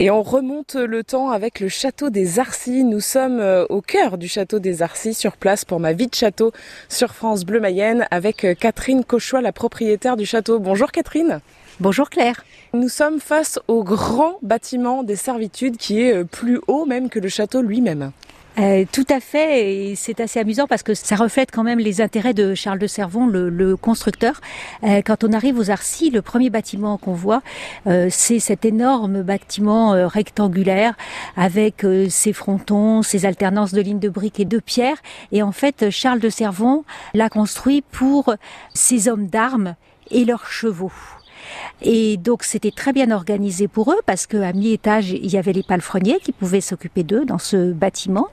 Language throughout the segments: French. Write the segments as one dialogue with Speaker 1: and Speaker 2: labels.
Speaker 1: Et on remonte le temps avec le château des Arcis. Nous sommes euh, au cœur du château des Arcis, sur place pour ma vie de château sur France Bleu Mayenne avec euh, Catherine Cauchois, la propriétaire du château. Bonjour Catherine.
Speaker 2: Bonjour Claire.
Speaker 1: Nous sommes face au grand bâtiment des servitudes qui est euh, plus haut même que le château lui-même.
Speaker 2: Euh, tout à fait, et c'est assez amusant parce que ça reflète quand même les intérêts de Charles de Servon, le, constructeur. Euh, quand on arrive aux Arcis, le premier bâtiment qu'on voit, euh, c'est cet énorme bâtiment rectangulaire avec ses frontons, ses alternances de lignes de briques et de pierres. Et en fait, Charles de Servon l'a construit pour ses hommes d'armes et leurs chevaux. Et donc c'était très bien organisé pour eux parce qu'à mi-étage, il y avait les palefreniers qui pouvaient s'occuper d'eux dans ce bâtiment.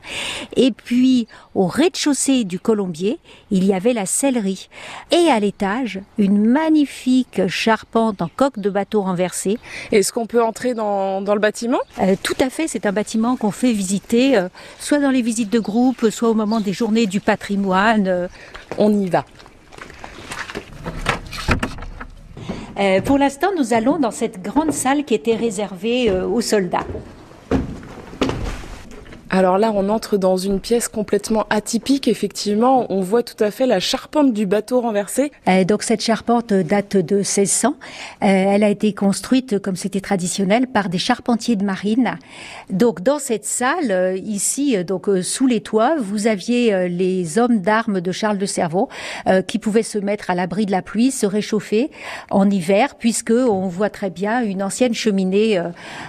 Speaker 2: Et puis au rez-de-chaussée du Colombier, il y avait la sellerie. Et à l'étage, une magnifique charpente en coque de bateau renversée.
Speaker 1: Est-ce qu'on peut entrer dans, dans le bâtiment?
Speaker 2: Euh, Tout à fait, c'est un bâtiment qu'on fait visiter, euh, soit dans les visites de groupe, soit au moment des journées du patrimoine. Euh.
Speaker 1: On y va.
Speaker 2: Euh, pour l'instant, nous allons dans cette grande salle qui était réservée euh, aux soldats.
Speaker 1: Alors là, on entre dans une pièce complètement atypique. Effectivement, on voit tout à fait la charpente du bateau renversé.
Speaker 2: Euh, donc cette charpente date de 1600. Euh, elle a été construite, comme c'était traditionnel, par des charpentiers de marine. Donc dans cette salle, euh, ici, donc sous les toits, vous aviez les hommes d'armes de Charles de Cerveau qui pouvaient se mettre à l'abri de la pluie, se réchauffer en hiver, puisque on voit très bien une ancienne cheminée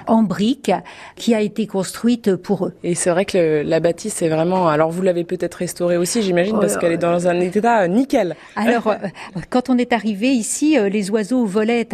Speaker 2: en briques qui a été construite pour eux.
Speaker 1: Et vrai que la bâtisse est vraiment. Alors vous l'avez peut-être restaurée aussi, j'imagine, parce qu'elle est dans un état euh, nickel.
Speaker 2: Alors euh, quand on est arrivé ici, euh, les oiseaux volaient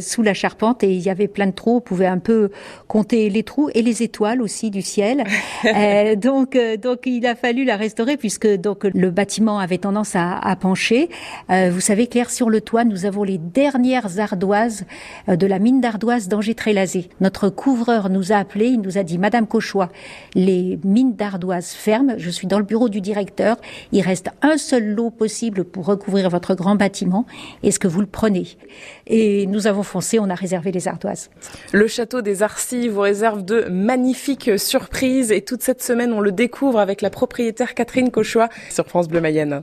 Speaker 2: sous la charpente et il y avait plein de trous. On pouvait un peu compter les trous et les étoiles aussi du ciel. donc donc il a fallu la restaurer puisque donc le bâtiment avait tendance à, pencher. vous savez Claire, sur le toit, nous avons les dernières ardoises de la mine d'ardoise d'Angers-Trélazé. Notre couvreur nous a appelé, il nous a dit Madame Cauchois, les mines d'ardoise ferment. Je suis dans le bureau du directeur. Il reste un seul lot possible pour recouvrir votre grand bâtiment. Est-ce que vous le prenez? Et nous avons foncé, on a réservé les ardoises.
Speaker 1: Le château des Arcis vous réserve de magnifiques surprises et toute cette semaine, on le découvre avec la propriétaire Catherine Cauchois sur France Bleu Mayenne.